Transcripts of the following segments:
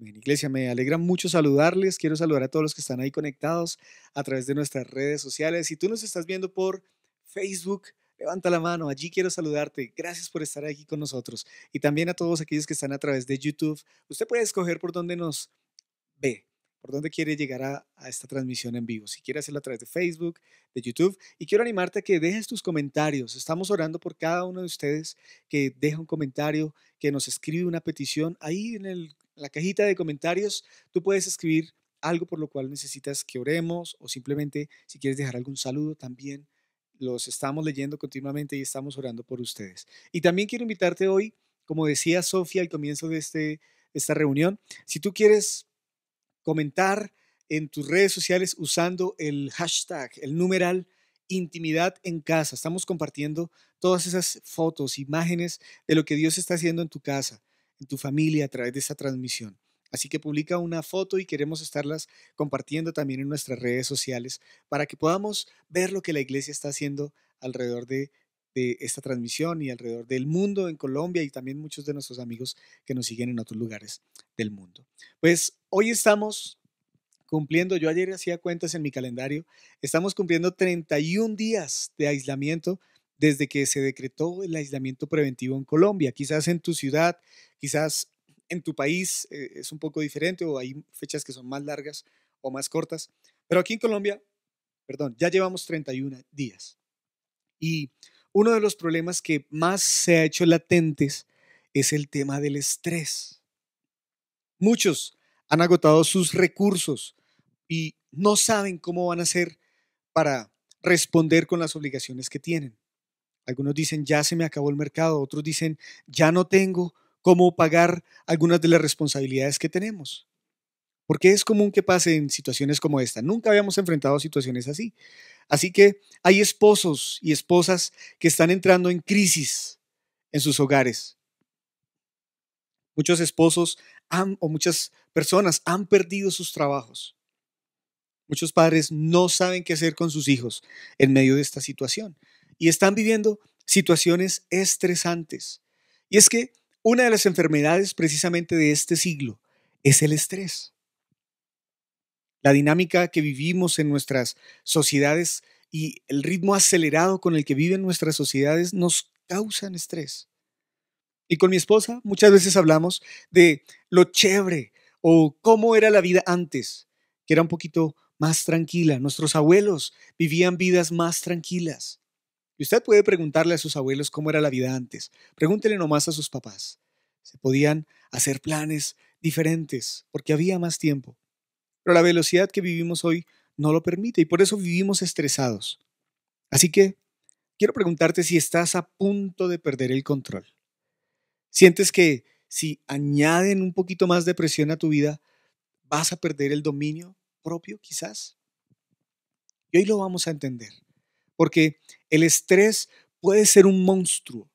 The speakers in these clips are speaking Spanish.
Amén. Iglesia, me alegra mucho saludarles. Quiero saludar a todos los que están ahí conectados a través de nuestras redes sociales. Si tú nos estás viendo por Facebook, levanta la mano. Allí quiero saludarte. Gracias por estar aquí con nosotros. Y también a todos aquellos que están a través de YouTube. Usted puede escoger por dónde nos ve, por dónde quiere llegar a, esta transmisión en vivo. Si quiere hacerlo a través de Facebook, de YouTube. Y quiero animarte a que dejes tus comentarios. Estamos orando por cada uno de ustedes que deja un comentario, que nos escribe una petición. Ahí en en la cajita de comentarios tú puedes escribir algo por lo cual necesitas que oremos o simplemente si quieres dejar algún saludo también. Los estamos leyendo continuamente y estamos orando por ustedes. Y también quiero invitarte hoy, como decía Sofía al comienzo de este, esta reunión, si tú quieres comentar en tus redes sociales usando el hashtag, el numeral intimidad en casa. Estamos compartiendo todas esas fotos, imágenes de lo que Dios está haciendo en tu casa en tu familia a través de esta transmisión. Así que publica una foto y queremos estarlas compartiendo también en nuestras redes sociales para que podamos ver lo que la iglesia está haciendo alrededor de, esta transmisión y alrededor del mundo en Colombia y también muchos de nuestros amigos que nos siguen en otros lugares del mundo. Pues hoy estamos cumpliendo, yo ayer hacía cuentas en mi calendario, estamos cumpliendo 31 días de aislamiento desde que se decretó el aislamiento preventivo en Colombia. Quizás en tu ciudad, quizás en tu país eh, es un poco diferente o hay fechas que son más largas o más cortas, pero aquí en Colombia, perdón, ya llevamos 31 días. Y uno de los problemas que más se ha hecho latentes es el tema del estrés. Muchos han agotado sus recursos y no saben cómo van a hacer para responder con las obligaciones que tienen. Algunos dicen, ya se me acabó el mercado, otros dicen, ya no tengo cómo pagar algunas de las responsabilidades que tenemos. Porque es común que pase en situaciones como esta. Nunca habíamos enfrentado situaciones así. Así que hay esposos y esposas que están entrando en crisis en sus hogares. Muchos esposos o muchas personas han perdido sus trabajos. Muchos padres no saben qué hacer con sus hijos en medio de esta situación y están viviendo situaciones estresantes. Y es que una de las enfermedades precisamente de este siglo es el estrés. La dinámica que vivimos en nuestras sociedades y el ritmo acelerado con el que viven nuestras sociedades nos causan estrés. Y con mi esposa muchas veces hablamos de lo chévere o cómo era la vida antes, que era un poquito más tranquila. Nuestros abuelos vivían vidas más tranquilas. Y usted puede preguntarle a sus abuelos cómo era la vida antes. Pregúntele nomás a sus papás. Se podían hacer planes diferentes porque había más tiempo. Pero la velocidad que vivimos hoy no lo permite y por eso vivimos estresados. Así que quiero preguntarte si estás a punto de perder el control. ¿Sientes que si añaden un poquito más de presión a tu vida, vas a perder el dominio propio quizás? Y hoy lo vamos a entender porque el estrés puede ser un monstruo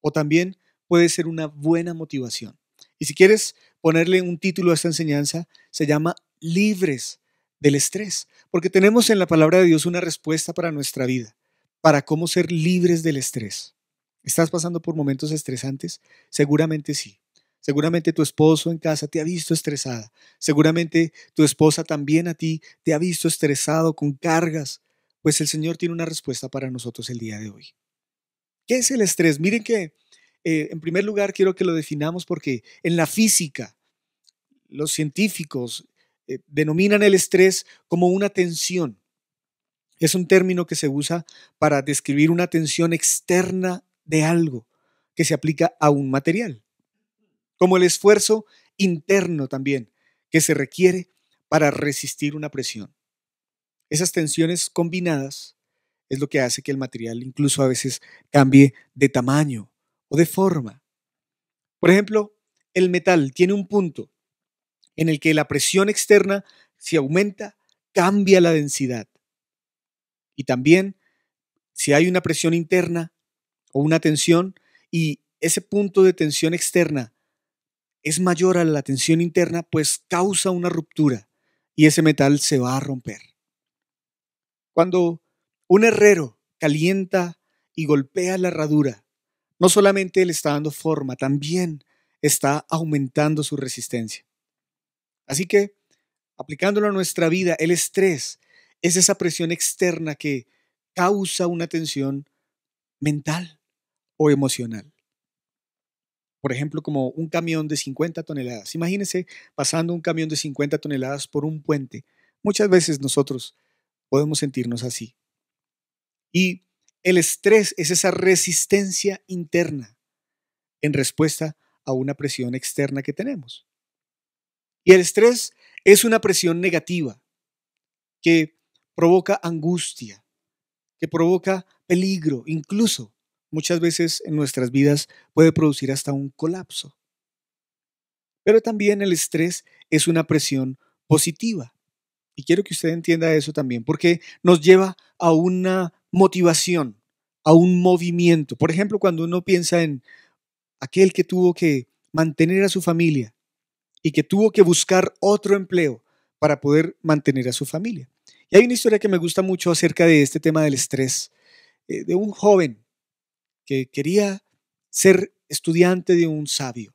o también puede ser una buena motivación. Y si quieres ponerle un título a esta enseñanza, se llama Libres del estrés, porque tenemos en la palabra de Dios una respuesta para nuestra vida, para cómo ser libres del estrés. ¿Estás pasando por momentos estresantes? Seguramente sí. Seguramente tu esposo en casa te ha visto estresada. Seguramente tu esposa también a ti te ha visto estresado con cargas, pues el Señor tiene una respuesta para nosotros el día de hoy. ¿Qué es el estrés? Miren que, eh, en primer lugar, quiero que lo definamos porque en la física, los científicos eh, denominan el estrés como una tensión. Es un término que se usa para describir una tensión externa de algo que se aplica a un material, como el esfuerzo interno también que se requiere para resistir una presión. Esas tensiones combinadas es lo que hace que el material incluso a veces cambie de tamaño o de forma. Por ejemplo, el metal tiene un punto en el que la presión externa, si aumenta, cambia la densidad. Y también, si hay una presión interna o una tensión y ese punto de tensión externa es mayor a la tensión interna, pues causa una ruptura y ese metal se va a romper. Cuando un herrero calienta y golpea la herradura, no solamente le está dando forma, también está aumentando su resistencia. Así que, aplicándolo a nuestra vida, el estrés es esa presión externa que causa una tensión mental o emocional. Por ejemplo, como un camión de 50 toneladas. Imagínense pasando un camión de 50 toneladas por un puente. Muchas veces nosotros podemos sentirnos así. Y el estrés es esa resistencia interna en respuesta a una presión externa que tenemos. Y el estrés es una presión negativa que provoca angustia, que provoca peligro, incluso muchas veces en nuestras vidas puede producir hasta un colapso. Pero también el estrés es una presión positiva. Y quiero que usted entienda eso también, porque nos lleva a una motivación, a un movimiento. Por ejemplo, cuando uno piensa en aquel que tuvo que mantener a su familia y que tuvo que buscar otro empleo para poder mantener a su familia. Y hay una historia que me gusta mucho acerca de este tema del estrés, eh, de un joven que quería ser estudiante de un sabio.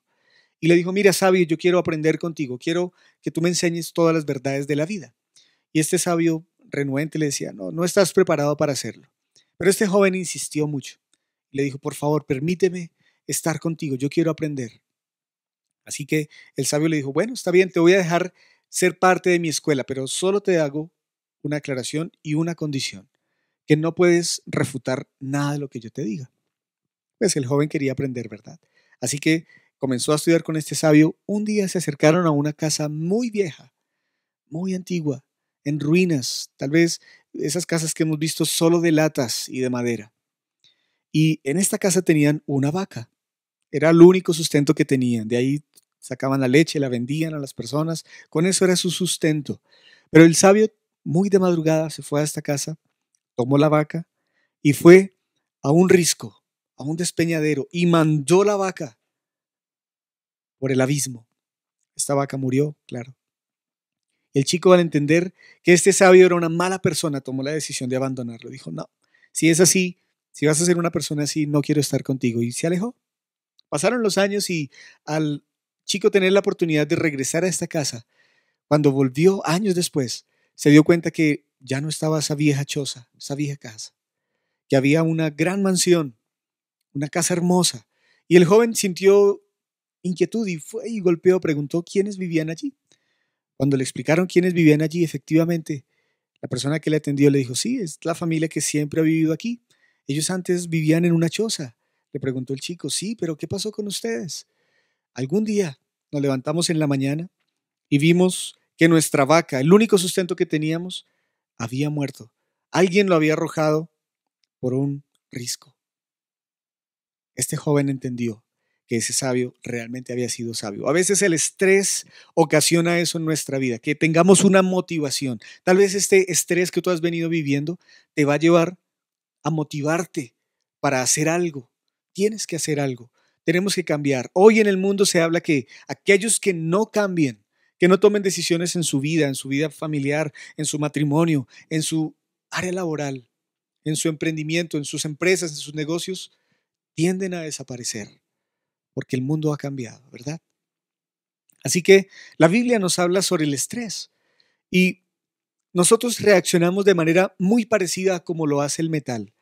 Y le dijo, mira sabio, yo quiero aprender contigo, quiero que tú me enseñes todas las verdades de la vida. Y este sabio renuente le decía, no, no estás preparado para hacerlo. Pero este joven insistió mucho. Le dijo, por favor, permíteme estar contigo, yo quiero aprender. Así que el sabio le dijo, bueno, está bien, te voy a dejar ser parte de mi escuela, pero solo te hago una aclaración y una condición, que no puedes refutar nada de lo que yo te diga. Pues el joven quería aprender, ¿verdad? Así que comenzó a estudiar con este sabio. Un día se acercaron a una casa muy vieja, muy antigua, en ruinas, tal vez esas casas que hemos visto solo de latas y de madera. Y en esta casa tenían una vaca. Era el único sustento que tenían. De ahí sacaban la leche, la vendían a las personas. Con eso era su sustento. Pero el sabio, muy de madrugada, se fue a esta casa, tomó la vaca y fue a un risco, a un despeñadero, y mandó la vaca por el abismo. Esta vaca murió, claro. El chico, al entender que este sabio era una mala persona, tomó la decisión de abandonarlo. Dijo, no, si es así, si vas a ser una persona así, no quiero estar contigo. Y se alejó. Pasaron los años y al chico tener la oportunidad de regresar a esta casa, cuando volvió años después, se dio cuenta que ya no estaba esa vieja choza, esa vieja casa, que había una gran mansión, una casa hermosa. Y el joven sintió inquietud y fue y golpeó, preguntó quiénes vivían allí. Cuando le explicaron quiénes vivían allí, efectivamente, la persona que le atendió le dijo, sí, es la familia que siempre ha vivido aquí. Ellos antes vivían en una choza. Le preguntó el chico, sí, pero ¿qué pasó con ustedes? Algún día nos levantamos en la mañana y vimos que nuestra vaca, el único sustento que teníamos, había muerto. Alguien lo había arrojado por un risco. Este joven entendió que ese sabio realmente había sido sabio. A veces el estrés ocasiona eso en nuestra vida, que tengamos una motivación. Tal vez este estrés que tú has venido viviendo te va a llevar a motivarte para hacer algo. Tienes que hacer algo. Tenemos que cambiar. Hoy en el mundo se habla que aquellos que no cambien, que no tomen decisiones en su vida, en su vida familiar, en su matrimonio, en su área laboral, en su emprendimiento, en sus empresas, en sus negocios, tienden a desaparecer porque el mundo ha cambiado, ¿verdad? Así que la Biblia nos habla sobre el estrés y nosotros reaccionamos de manera muy parecida a como lo hace el metal.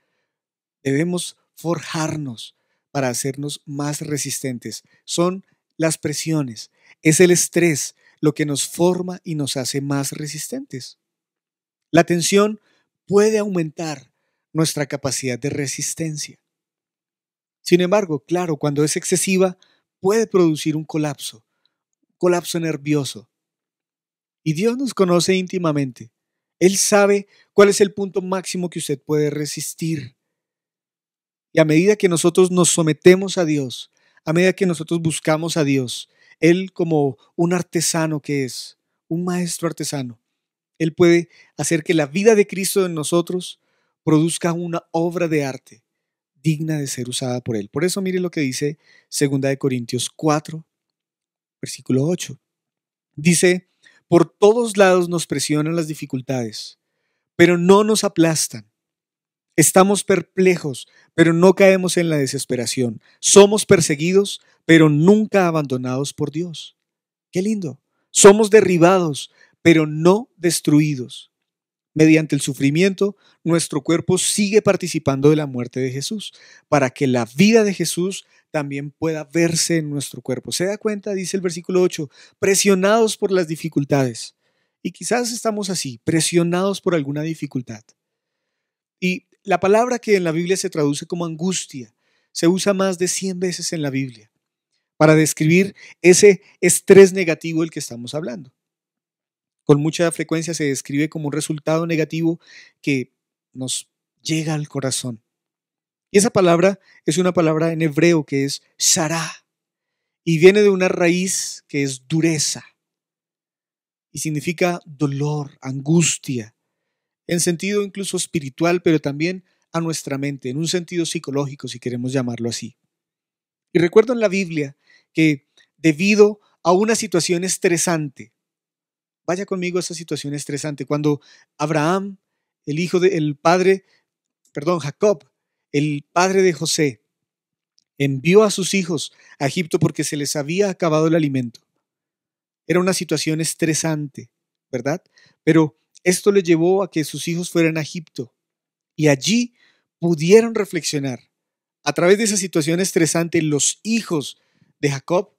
Debemos forjarnos para hacernos más resistentes. Son las presiones, es el estrés lo que nos forma y nos hace más resistentes. La tensión puede aumentar nuestra capacidad de resistencia. Sin embargo, claro, cuando es excesiva, puede producir un colapso, un colapso nervioso. Y Dios nos conoce íntimamente. Él sabe cuál es el punto máximo que usted puede resistir. Y a medida que nosotros nos sometemos a Dios, a medida que nosotros buscamos a Dios, Él como un artesano que es, un maestro artesano, Él puede hacer que la vida de Cristo en nosotros produzca una obra de arte digna de ser usada por Él. Por eso mire lo que dice 2 de Corintios 4, versículo 8. Dice, por todos lados nos presionan las dificultades, pero no nos aplastan. Estamos perplejos, pero no caemos en la desesperación. Somos perseguidos, pero nunca abandonados por Dios. Qué lindo. Somos derribados, pero no destruidos. Mediante el sufrimiento, nuestro cuerpo sigue participando de la muerte de Jesús, para que la vida de Jesús también pueda verse en nuestro cuerpo. ¿Se da cuenta? Dice el versículo 8, presionados por las dificultades. Y quizás estamos así, presionados por alguna dificultad. Y la palabra que en la Biblia se traduce como angustia se usa más de 100 veces en la Biblia para describir ese estrés negativo del que estamos hablando con mucha frecuencia se describe como un resultado negativo que nos llega al corazón. Y esa palabra es una palabra en hebreo que es sará y viene de una raíz que es dureza y significa dolor, angustia, en sentido incluso espiritual, pero también a nuestra mente, en un sentido psicológico, si queremos llamarlo así. Y recuerdo en la Biblia que debido a una situación estresante, Vaya conmigo a esa situación estresante. Cuando Abraham, el hijo del padre, perdón, Jacob, el padre de José, envió a sus hijos a Egipto porque se les había acabado el alimento. Era una situación estresante, ¿verdad? Pero esto le llevó a que sus hijos fueran a Egipto y allí pudieron reflexionar. A través de esa situación estresante, los hijos de Jacob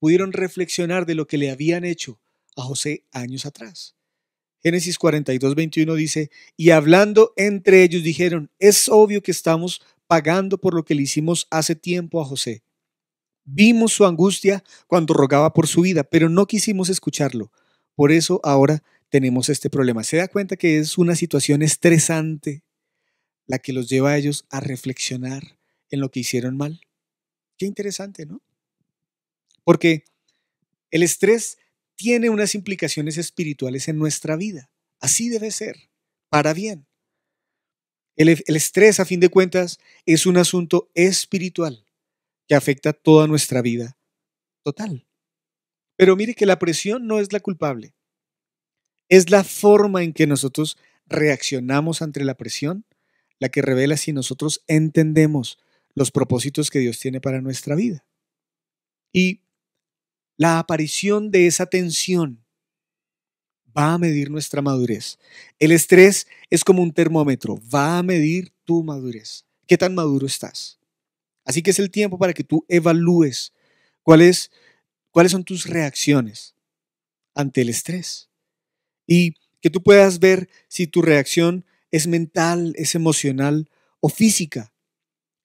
pudieron reflexionar de lo que le habían hecho a José años atrás. Génesis 42, 21 dice, y hablando entre ellos dijeron, es obvio que estamos pagando por lo que le hicimos hace tiempo a José. Vimos su angustia cuando rogaba por su vida, pero no quisimos escucharlo. Por eso ahora tenemos este problema. ¿Se da cuenta que es una situación estresante la que los lleva a ellos a reflexionar en lo que hicieron mal? Qué interesante, ¿no? Porque el estrés tiene unas implicaciones espirituales en nuestra vida. Así debe ser, para bien. El, estrés, a fin de cuentas, es un asunto espiritual que afecta toda nuestra vida total. Pero mire que la presión no es la culpable. Es la forma en que nosotros reaccionamos ante la presión la que revela si nosotros entendemos los propósitos que Dios tiene para nuestra vida. Y la aparición de esa tensión va a medir nuestra madurez. El estrés es como un termómetro, va a medir tu madurez. ¿Qué tan maduro estás? Así que es el tiempo para que tú evalúes cuáles, cuáles son tus reacciones ante el estrés y que tú puedas ver si tu reacción es mental, es emocional o física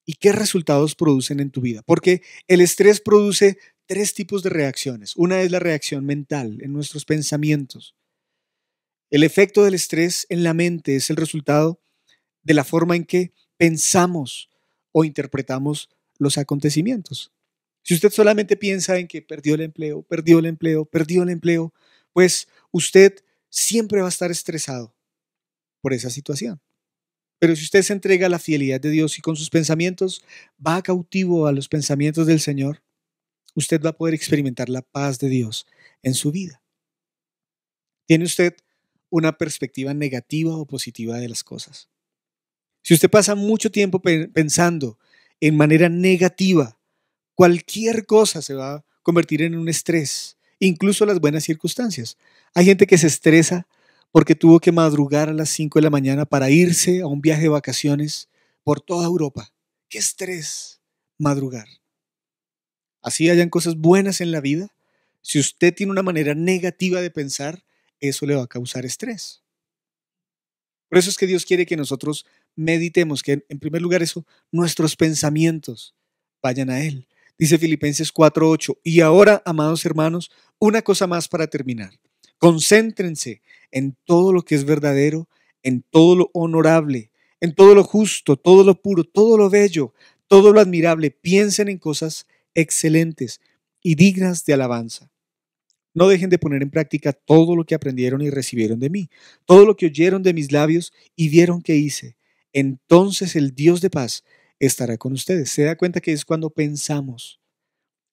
y qué resultados producen en tu vida. Porque el estrés produce tres tipos de reacciones. Una es la reacción mental, en nuestros pensamientos. El efecto del estrés en la mente es el resultado de la forma en que pensamos o interpretamos los acontecimientos. Si usted solamente piensa en que perdió el empleo, perdió el empleo, perdió el empleo, pues usted siempre va a estar estresado por esa situación. Pero si usted se entrega a la fidelidad de Dios y con sus pensamientos va cautivo a los pensamientos del Señor, usted va a poder experimentar la paz de Dios en su vida. ¿Tiene usted una perspectiva negativa o positiva de las cosas? Si usted pasa mucho tiempo pensando en manera negativa, cualquier cosa se va a convertir en un estrés, incluso las buenas circunstancias. Hay gente que se estresa porque tuvo que madrugar a las 5 de la mañana para irse a un viaje de vacaciones por toda Europa. ¡Qué estrés madrugar! así hayan cosas buenas en la vida, si usted tiene una manera negativa de pensar, eso le va a causar estrés. Por eso es que Dios quiere que nosotros meditemos, que en primer lugar eso, nuestros pensamientos vayan a Él. Dice Filipenses 4:8, y ahora, amados hermanos, una cosa más para terminar. Concéntrense en todo lo que es verdadero, en todo lo honorable, en todo lo justo, todo lo puro, todo lo bello, todo lo admirable. Piensen en cosas excelentes y dignas de alabanza. No dejen de poner en práctica todo lo que aprendieron y recibieron de mí, todo lo que oyeron de mis labios y vieron que hice. Entonces el Dios de paz estará con ustedes. Se da cuenta que es cuando pensamos.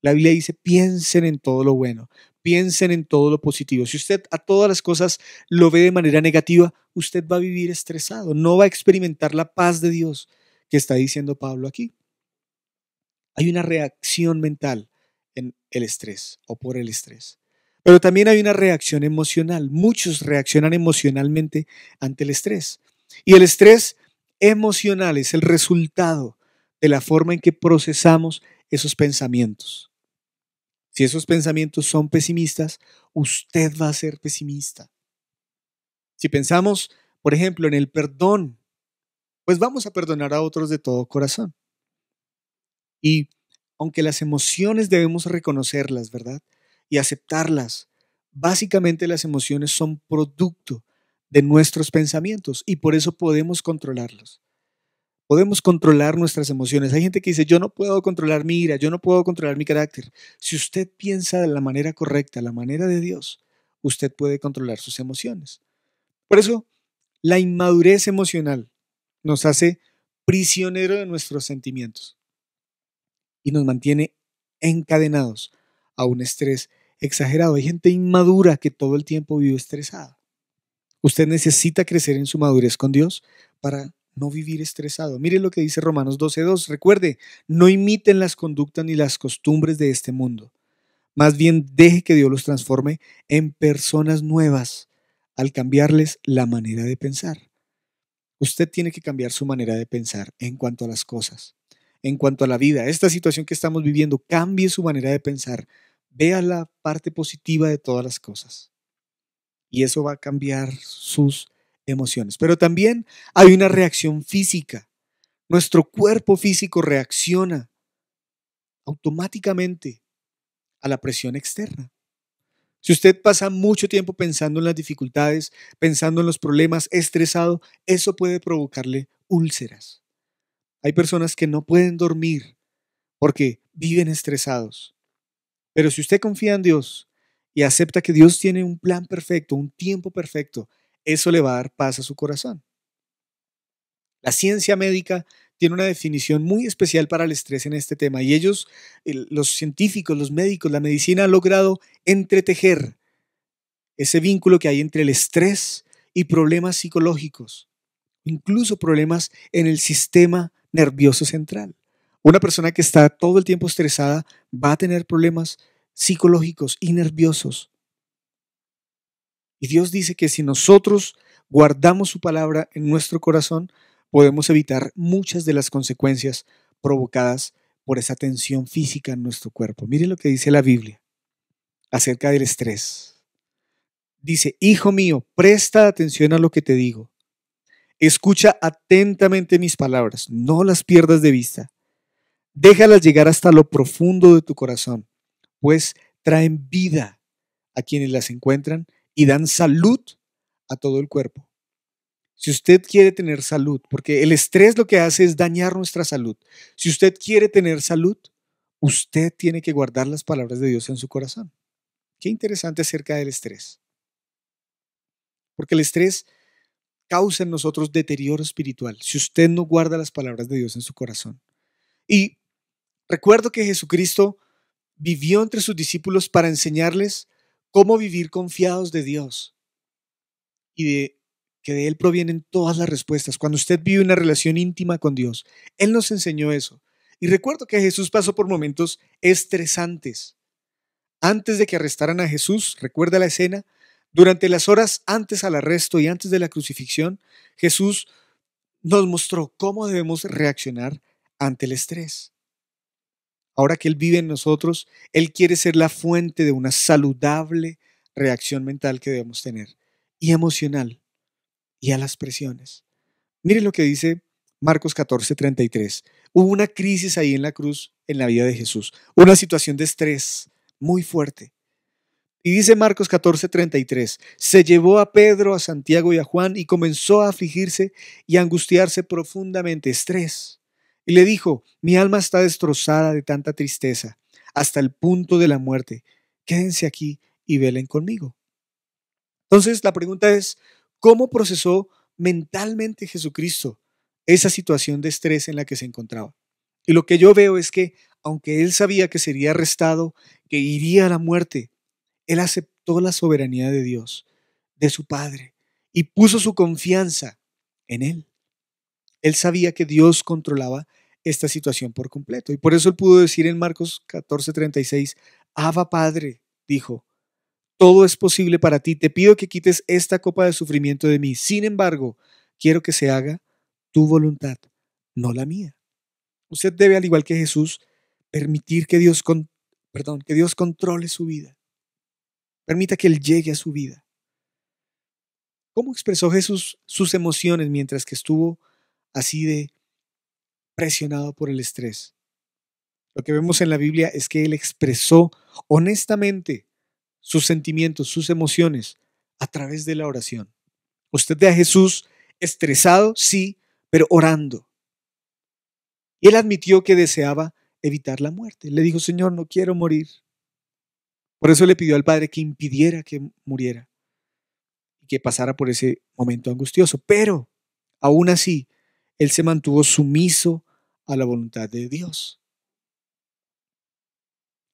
La Biblia dice, piensen en todo lo bueno, piensen en todo lo positivo. Si usted a todas las cosas lo ve de manera negativa, usted va a vivir estresado, no va a experimentar la paz de Dios que está diciendo Pablo aquí. Hay una reacción mental en el estrés o por el estrés. Pero también hay una reacción emocional. Muchos reaccionan emocionalmente ante el estrés. Y el estrés emocional es el resultado de la forma en que procesamos esos pensamientos. Si esos pensamientos son pesimistas, usted va a ser pesimista. Si pensamos, por ejemplo, en el perdón, pues vamos a perdonar a otros de todo corazón. Y aunque las emociones debemos reconocerlas, ¿verdad? Y aceptarlas, básicamente las emociones son producto de nuestros pensamientos y por eso podemos controlarlos. Podemos controlar nuestras emociones. Hay gente que dice, yo no puedo controlar mi ira, yo no puedo controlar mi carácter. Si usted piensa de la manera correcta, la manera de Dios, usted puede controlar sus emociones. Por eso, la inmadurez emocional nos hace prisionero de nuestros sentimientos y nos mantiene encadenados a un estrés exagerado. Hay gente inmadura que todo el tiempo vive estresada. Usted necesita crecer en su madurez con Dios para no vivir estresado. Mire lo que dice Romanos 12.2. Recuerde, no imiten las conductas ni las costumbres de este mundo. Más bien deje que Dios los transforme en personas nuevas al cambiarles la manera de pensar. Usted tiene que cambiar su manera de pensar en cuanto a las cosas, en cuanto a la vida. Esta situación que estamos viviendo, cambie su manera de pensar. Vea la parte positiva de todas las cosas. Y eso va a cambiar sus emociones. Pero también hay una reacción física. Nuestro cuerpo físico reacciona automáticamente a la presión externa. Si usted pasa mucho tiempo pensando en las dificultades, pensando en los problemas, estresado, eso puede provocarle úlceras. Hay personas que no pueden dormir porque viven estresados. Pero si usted confía en Dios y acepta que Dios tiene un plan perfecto, un tiempo perfecto, eso le va a dar paz a su corazón. La ciencia médica tiene una definición muy especial para el estrés en este tema y ellos, los científicos, los médicos, la medicina ha logrado entretejer ese vínculo que hay entre el estrés y problemas psicológicos, incluso problemas en el sistema nervioso central. Una persona que está todo el tiempo estresada va a tener problemas psicológicos y nerviosos. Y Dios dice que si nosotros guardamos su palabra en nuestro corazón, podemos evitar muchas de las consecuencias provocadas por esa tensión física en nuestro cuerpo. Mire lo que dice la Biblia acerca del estrés. Dice, Hijo mío, presta atención a lo que te digo. Escucha atentamente mis palabras, no las pierdas de vista. Déjalas llegar hasta lo profundo de tu corazón, pues traen vida a quienes las encuentran y dan salud a todo el cuerpo. Si usted quiere tener salud, porque el estrés lo que hace es dañar nuestra salud. Si usted quiere tener salud, usted tiene que guardar las palabras de Dios en su corazón. Qué interesante acerca del estrés. Porque el estrés causa en nosotros deterioro espiritual si usted no guarda las palabras de Dios en su corazón. Y recuerdo que Jesucristo vivió entre sus discípulos para enseñarles cómo vivir confiados de Dios y de que de Él provienen todas las respuestas. Cuando usted vive una relación íntima con Dios, Él nos enseñó eso. Y recuerdo que Jesús pasó por momentos estresantes. Antes de que arrestaran a Jesús, recuerda la escena, durante las horas antes al arresto y antes de la crucifixión, Jesús nos mostró cómo debemos reaccionar ante el estrés. Ahora que Él vive en nosotros, Él quiere ser la fuente de una saludable reacción mental que debemos tener y emocional y a las presiones. Mire lo que dice Marcos 14, 33. Hubo una crisis ahí en la cruz, en la vida de Jesús, una situación de estrés muy fuerte. Y dice Marcos 14, 33, se llevó a Pedro, a Santiago y a Juan y comenzó a afligirse y a angustiarse profundamente, estrés. Y le dijo, mi alma está destrozada de tanta tristeza, hasta el punto de la muerte. Quédense aquí y velen conmigo. Entonces la pregunta es, ¿cómo procesó mentalmente Jesucristo esa situación de estrés en la que se encontraba? Y lo que yo veo es que, aunque él sabía que sería arrestado, que iría a la muerte, él aceptó la soberanía de Dios, de su Padre, y puso su confianza en él. Él sabía que Dios controlaba esta situación por completo. Y por eso él pudo decir en Marcos 14:36, Abba Padre, dijo, todo es posible para ti. Te pido que quites esta copa de sufrimiento de mí. Sin embargo, quiero que se haga tu voluntad, no la mía. Usted debe, al igual que Jesús, permitir que Dios, perdón, que Dios controle su vida. Permita que Él llegue a su vida. ¿Cómo expresó Jesús sus emociones mientras que estuvo así de presionado por el estrés? Lo que vemos en la Biblia es que Él expresó honestamente sus sentimientos, sus emociones a través de la oración. Usted ve a Jesús estresado, sí, pero orando. Y él admitió que deseaba evitar la muerte. Le dijo, Señor, no quiero morir. Por eso le pidió al Padre que impidiera que muriera y que pasara por ese momento angustioso. Pero, aún así, él se mantuvo sumiso a la voluntad de Dios.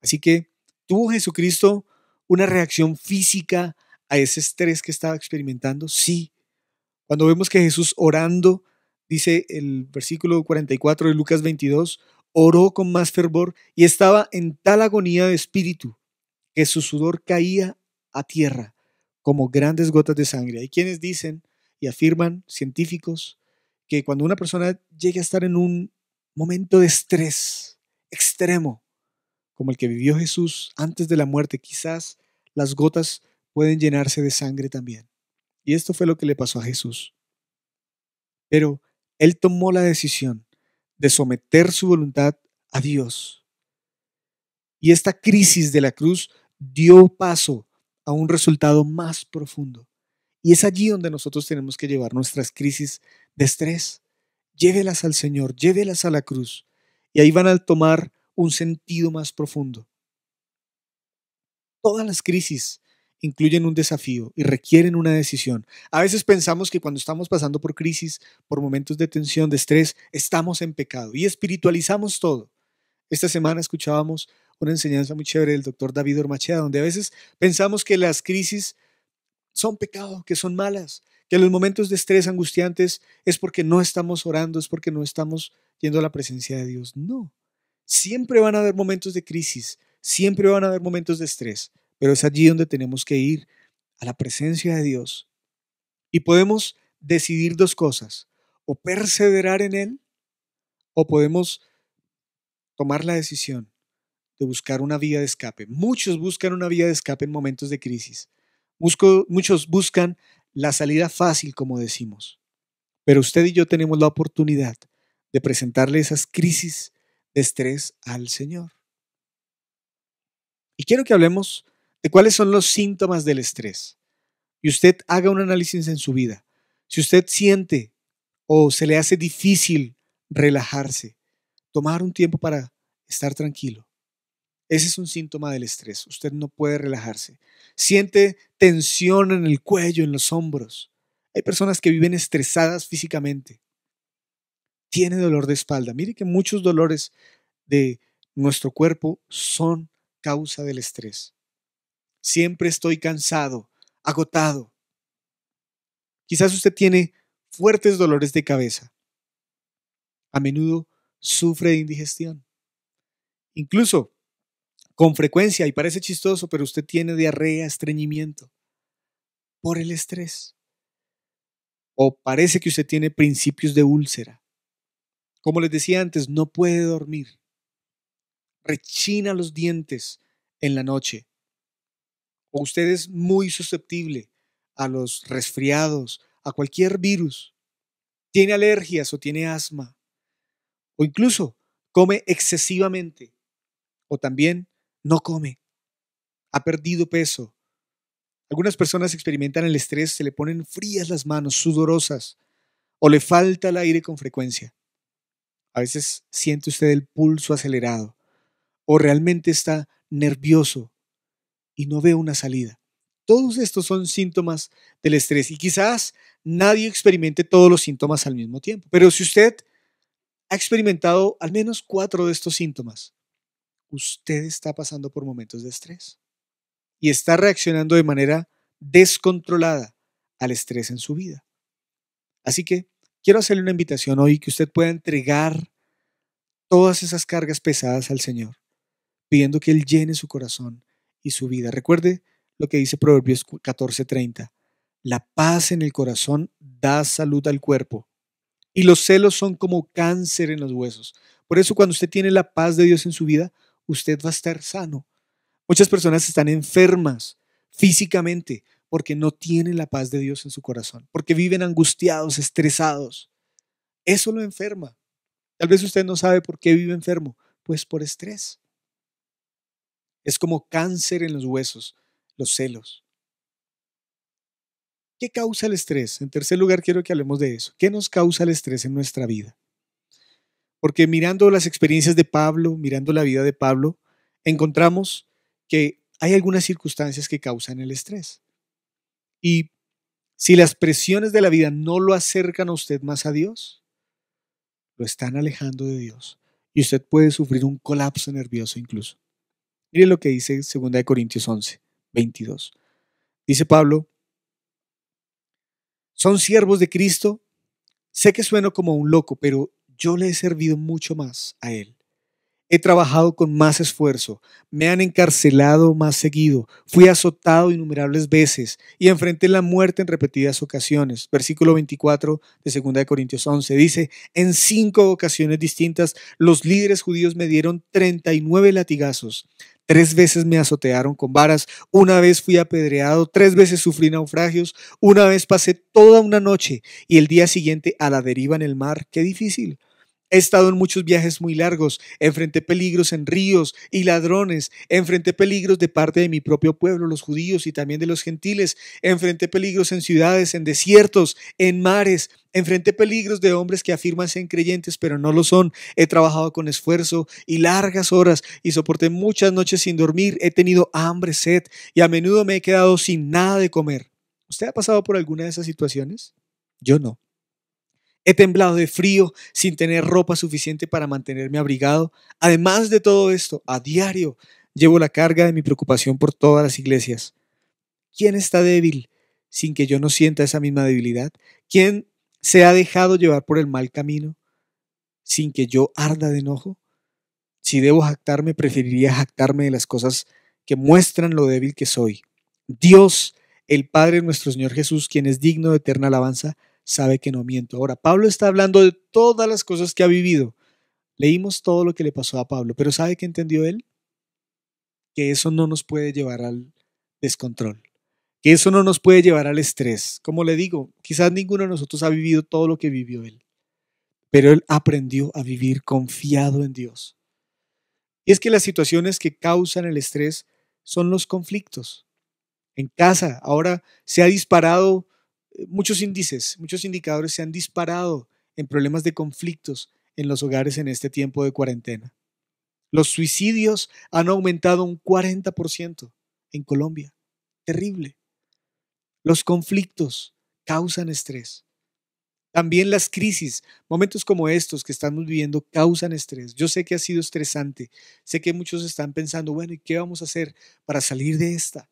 Así que tuvo Jesucristo una reacción física a ese estrés que estaba experimentando. Sí. Cuando vemos que Jesús orando, dice el versículo 44 de Lucas 22, oró con más fervor y estaba en tal agonía de espíritu que su sudor caía a tierra como grandes gotas de sangre. Hay quienes dicen y afirman, científicos, que cuando una persona llegue a estar en un momento de estrés extremo, como el que vivió Jesús antes de la muerte, quizás las gotas pueden llenarse de sangre también. Y esto fue lo que le pasó a Jesús. Pero él tomó la decisión de someter su voluntad a Dios. Y esta crisis de la cruz dio paso a un resultado más profundo. Y es allí donde nosotros tenemos que llevar nuestras crisis de estrés. Llévelas al Señor, llévelas a la cruz. Y ahí van a tomar un sentido más profundo. Todas las crisis incluyen un desafío y requieren una decisión. A veces pensamos que cuando estamos pasando por crisis, por momentos de tensión, de estrés, estamos en pecado y espiritualizamos todo. Esta semana escuchábamos una enseñanza muy chévere del doctor David Ormachea, donde a veces pensamos que las crisis son pecado, que son malas, que los momentos de estrés angustiantes es porque no estamos orando, es porque no estamos yendo a la presencia de Dios. No, siempre van a haber momentos de crisis, siempre van a haber momentos de estrés, pero es allí donde tenemos que ir a la presencia de Dios. Y podemos decidir dos cosas, o perseverar en Él, o podemos tomar la decisión de buscar una vía de escape. Muchos buscan una vía de escape en momentos de crisis. muchos buscan la salida fácil, como decimos. Pero usted y yo tenemos la oportunidad de presentarle esas crisis de estrés al Señor. Y quiero que hablemos de cuáles son los síntomas del estrés. Y usted haga un análisis en su vida. Si usted siente o se le hace difícil relajarse, tomar un tiempo para estar tranquilo. Ese es un síntoma del estrés. Usted no puede relajarse. Siente tensión en el cuello, en los hombros. Hay personas que viven estresadas físicamente. Tiene dolor de espalda. Mire que muchos dolores de nuestro cuerpo son causa del estrés. Siempre estoy cansado, agotado. Quizás usted tiene fuertes dolores de cabeza. A menudo sufre de indigestión. Incluso con frecuencia, y parece chistoso, pero usted tiene diarrea, estreñimiento por el estrés. O parece que usted tiene principios de úlcera. Como les decía antes, no puede dormir. Rechina los dientes en la noche o usted es muy susceptible a los resfriados, a cualquier virus, tiene alergias o tiene asma, o incluso come excesivamente, o también no come, ha perdido peso. Algunas personas experimentan el estrés, se le ponen frías las manos, sudorosas, o le falta el aire con frecuencia. A veces siente usted el pulso acelerado, o realmente está nervioso y no veo una salida. Todos estos son síntomas del estrés y quizás nadie experimente todos los síntomas al mismo tiempo. Pero si usted ha experimentado al menos cuatro de estos síntomas, usted está pasando por momentos de estrés y está reaccionando de manera descontrolada al estrés en su vida. Así que quiero hacerle una invitación hoy que usted pueda entregar todas esas cargas pesadas al Señor, pidiendo que Él llene su corazón y su vida. Recuerde lo que dice Proverbios 14:30. La paz en el corazón da salud al cuerpo. Y los celos son como cáncer en los huesos. Por eso cuando usted tiene la paz de Dios en su vida, usted va a estar sano. Muchas personas están enfermas físicamente porque no tienen la paz de Dios en su corazón, porque viven angustiados, estresados. Eso lo enferma. Tal vez usted no sabe por qué vive enfermo, pues por estrés. Es como cáncer en los huesos, los celos. ¿Qué causa el estrés? En tercer lugar, quiero que hablemos de eso. ¿Qué nos causa el estrés en nuestra vida? Porque mirando las experiencias de Pablo, mirando la vida de Pablo, encontramos que hay algunas circunstancias que causan el estrés. Y si las presiones de la vida no lo acercan a usted más a Dios, lo están alejando de Dios. Y usted puede sufrir un colapso nervioso incluso. Mire lo que dice 2 Corintios 11, 22. Dice Pablo, son siervos de Cristo. Sé que sueno como un loco, pero yo le he servido mucho más a Él. He trabajado con más esfuerzo, me han encarcelado más seguido, fui azotado innumerables veces y enfrenté la muerte en repetidas ocasiones. Versículo 24 de 2 Corintios 11 dice, en cinco ocasiones distintas los líderes judíos me dieron 39 latigazos. Tres veces me azotearon con varas, una vez fui apedreado, tres veces sufrí naufragios, una vez pasé toda una noche y el día siguiente a la deriva en el mar. Qué difícil. He estado en muchos viajes muy largos, enfrenté peligros en ríos y ladrones, enfrenté peligros de parte de mi propio pueblo, los judíos y también de los gentiles, enfrenté peligros en ciudades, en desiertos, en mares, enfrenté peligros de hombres que afirman ser creyentes pero no lo son, he trabajado con esfuerzo y largas horas y soporté muchas noches sin dormir, he tenido hambre, sed y a menudo me he quedado sin nada de comer. ¿Usted ha pasado por alguna de esas situaciones? Yo no. He temblado de frío sin tener ropa suficiente para mantenerme abrigado. Además de todo esto, a diario llevo la carga de mi preocupación por todas las iglesias. ¿Quién está débil sin que yo no sienta esa misma debilidad? ¿Quién se ha dejado llevar por el mal camino sin que yo arda de enojo? Si debo jactarme, preferiría jactarme de las cosas que muestran lo débil que soy. Dios, el Padre nuestro Señor Jesús, quien es digno de eterna alabanza, sabe que no miento. Ahora, Pablo está hablando de todas las cosas que ha vivido. Leímos todo lo que le pasó a Pablo, pero ¿sabe qué entendió él? Que eso no nos puede llevar al descontrol, que eso no nos puede llevar al estrés. Como le digo, quizás ninguno de nosotros ha vivido todo lo que vivió él, pero él aprendió a vivir confiado en Dios. Y es que las situaciones que causan el estrés son los conflictos. En casa, ahora se ha disparado muchos índices, muchos indicadores se han disparado en problemas de conflictos en los hogares en este tiempo de cuarentena. Los suicidios han aumentado un 40% en Colombia. Terrible. Los conflictos causan estrés. También las crisis, momentos como estos que estamos viviendo causan estrés. Yo sé que ha sido estresante. Sé que muchos están pensando, bueno, ¿y qué vamos a hacer para salir de esta?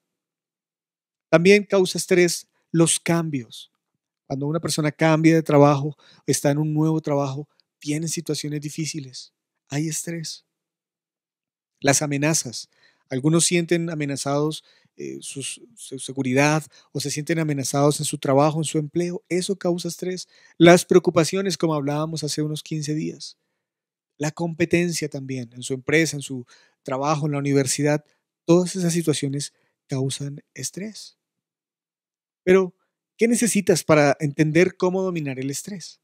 También causa estrés los cambios. Cuando una persona cambia de trabajo, está en un nuevo trabajo, tiene situaciones difíciles, hay estrés. Las amenazas. Algunos sienten amenazados eh, su, seguridad o se sienten amenazados en su trabajo, en su empleo. Eso causa estrés. Las preocupaciones, como hablábamos hace unos 15 días. La competencia también en su empresa, en su trabajo, en la universidad. Todas esas situaciones causan estrés. Pero, ¿qué necesitas para entender cómo dominar el estrés?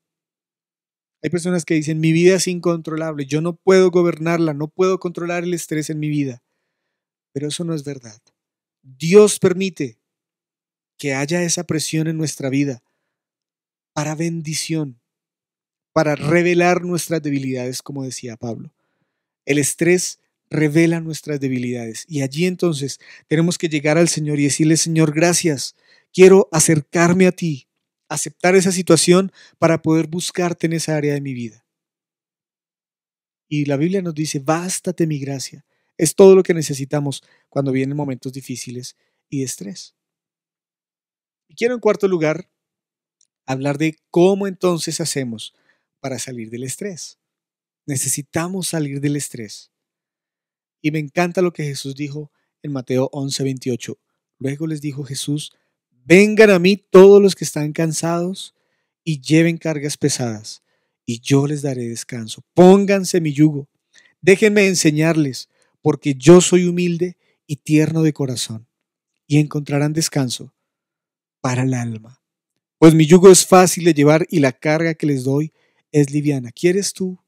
Hay personas que dicen, mi vida es incontrolable, yo no puedo gobernarla, no puedo controlar el estrés en mi vida. Pero eso no es verdad. Dios permite que haya esa presión en nuestra vida para bendición, para revelar nuestras debilidades, como decía Pablo. El estrés revela nuestras debilidades y allí entonces tenemos que llegar al Señor y decirle, Señor, gracias Quiero acercarme a ti, aceptar esa situación para poder buscarte en esa área de mi vida. Y la Biblia nos dice, bástate mi gracia. Es todo lo que necesitamos cuando vienen momentos difíciles y de estrés. Y quiero en cuarto lugar hablar de cómo entonces hacemos para salir del estrés. Necesitamos salir del estrés. Y me encanta lo que Jesús dijo en Mateo 11:28. Luego les dijo Jesús, vengan a mí todos los que están cansados y lleven cargas pesadas, y yo les daré descanso. Pónganse mi yugo, déjenme enseñarles, porque yo soy humilde y tierno de corazón, y encontrarán descanso para el alma. Pues mi yugo es fácil de llevar y la carga que les doy es liviana. ¿Quieres tú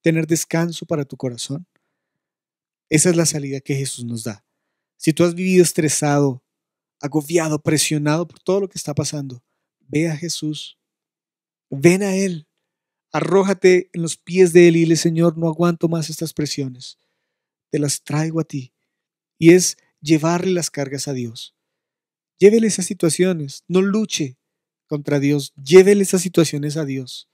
tener descanso para tu corazón? Esa es la salida que Jesús nos da. Si tú has vivido estresado, agobiado, presionado por todo lo que está pasando, ve a Jesús. Ven a Él. Arrójate en los pies de Él y dile, Señor, no aguanto más estas presiones. Te las traigo a ti. Y es llevarle las cargas a Dios. Llévele esas situaciones. No luche contra Dios. Llévele esas situaciones a Dios.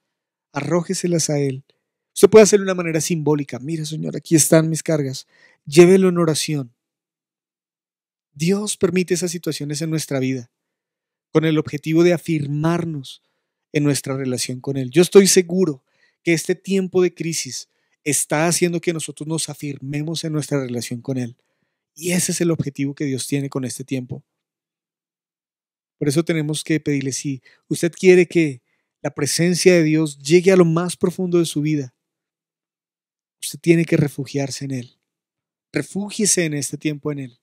Arrójeselas a Él. Usted puede hacerlo de una manera simbólica. Mira, Señor, aquí están mis cargas. Llévelo en oración. Dios permite esas situaciones en nuestra vida con el objetivo de afirmarnos en nuestra relación con Él. Yo estoy seguro que este tiempo de crisis está haciendo que nosotros nos afirmemos en nuestra relación con Él. Y ese es el objetivo que Dios tiene con este tiempo. Por eso tenemos que pedirle, si usted quiere que la presencia de Dios llegue a lo más profundo de su vida, usted tiene que refugiarse en Él. Refúgiese en este tiempo en Él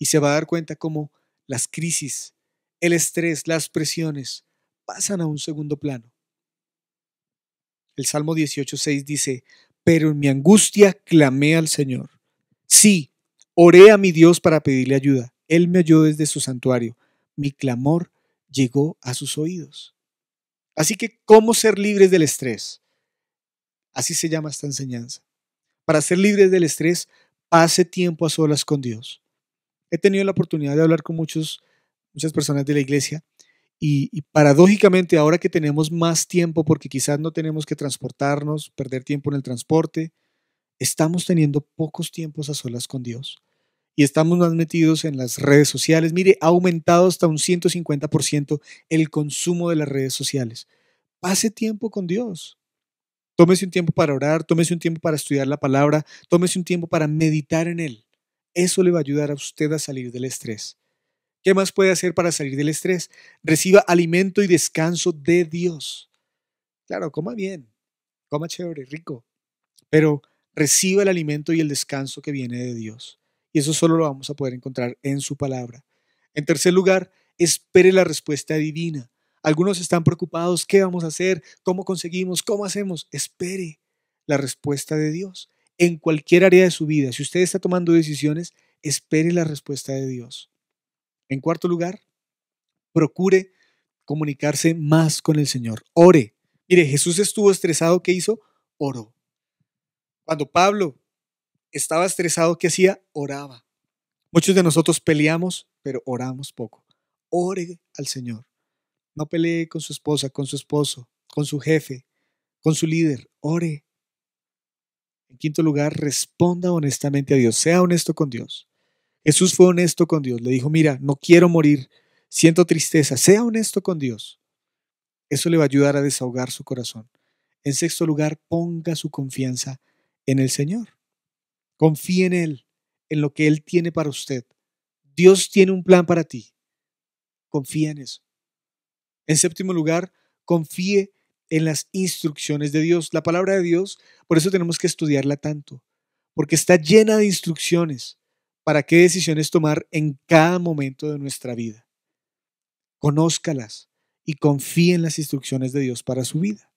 y se va a dar cuenta cómo las crisis, el estrés, las presiones pasan a un segundo plano. El Salmo 18.6 dice, pero en mi angustia clamé al Señor. Sí, oré a mi Dios para pedirle ayuda. Él me oyó desde su santuario. Mi clamor llegó a sus oídos. Así que, ¿cómo ser libres del estrés? Así se llama esta enseñanza. Para ser libres del estrés, pase tiempo a solas con Dios. He tenido la oportunidad de hablar con muchos, muchas personas de la iglesia y, paradójicamente ahora que tenemos más tiempo, porque quizás no tenemos que transportarnos, perder tiempo en el transporte, estamos teniendo pocos tiempos a solas con Dios. Y estamos más metidos en las redes sociales. Mire, ha aumentado hasta un 150% el consumo de las redes sociales. Pase tiempo con Dios. Tómese un tiempo para orar, tómese un tiempo para estudiar la palabra, tómese un tiempo para meditar en Él. Eso le va a ayudar a usted a salir del estrés. ¿Qué más puede hacer para salir del estrés? Reciba alimento y descanso de Dios. Claro, coma bien, coma chévere, rico, pero reciba el alimento y el descanso que viene de Dios. Y eso solo lo vamos a poder encontrar en su palabra. En tercer lugar, espere la respuesta divina. Algunos están preocupados, ¿qué vamos a hacer? ¿Cómo conseguimos? ¿Cómo hacemos? Espere la respuesta de Dios en cualquier área de su vida. Si usted está tomando decisiones, espere la respuesta de Dios. En cuarto lugar, procure comunicarse más con el Señor. Ore. Mire, Jesús estuvo estresado, ¿qué hizo? Oró. Cuando Pablo estaba estresado, ¿qué hacía? Oraba. Muchos de nosotros peleamos, pero oramos poco. Ore al Señor. No pelee con su esposa, con su esposo, con su jefe, con su líder. Ore. En quinto lugar, responda honestamente a Dios. Sea honesto con Dios. Jesús fue honesto con Dios. Le dijo, mira, no quiero morir. Siento tristeza. Sea honesto con Dios. Eso le va a ayudar a desahogar su corazón. En sexto lugar, ponga su confianza en el Señor. Confíe en Él, en lo que Él tiene para usted. Dios tiene un plan para ti. Confía en eso. En séptimo lugar, confíe en las instrucciones de Dios. La palabra de Dios, por eso tenemos que estudiarla tanto, porque está llena de instrucciones para qué decisiones tomar en cada momento de nuestra vida. Conózcalas y confíe en las instrucciones de Dios para su vida.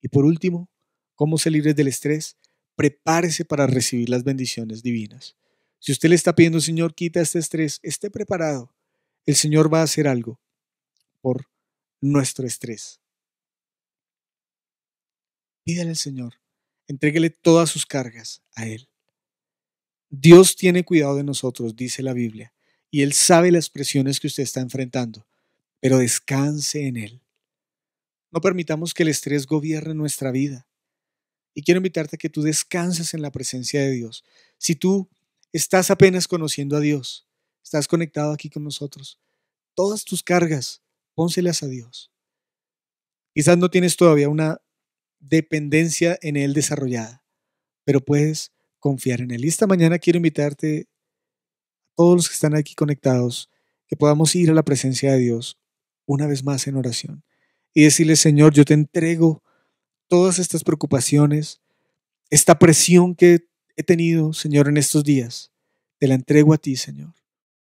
Y por último, ¿cómo se libre del estrés? Prepárese para recibir las bendiciones divinas. Si usted le está pidiendo, Señor, quita este estrés, esté preparado. El Señor va a hacer algo por nuestro estrés. Pídale al Señor, entréguele todas sus cargas a Él. Dios tiene cuidado de nosotros, dice la Biblia, y Él sabe las presiones que usted está enfrentando, pero descanse en Él. No permitamos que el estrés gobierne nuestra vida. Y quiero invitarte a que tú descanses en la presencia de Dios. Si tú estás apenas conociendo a Dios, estás conectado aquí con nosotros, todas tus cargas, pónselas a Dios. Quizás no tienes todavía una dependencia en Él desarrollada, pero puedes confiar en Él. Y esta mañana quiero invitarte a todos los que están aquí conectados que podamos ir a la presencia de Dios una vez más en oración y decirle, Señor, yo te entrego todas estas preocupaciones, esta presión que he tenido, Señor, en estos días. Te la entrego a ti, Señor.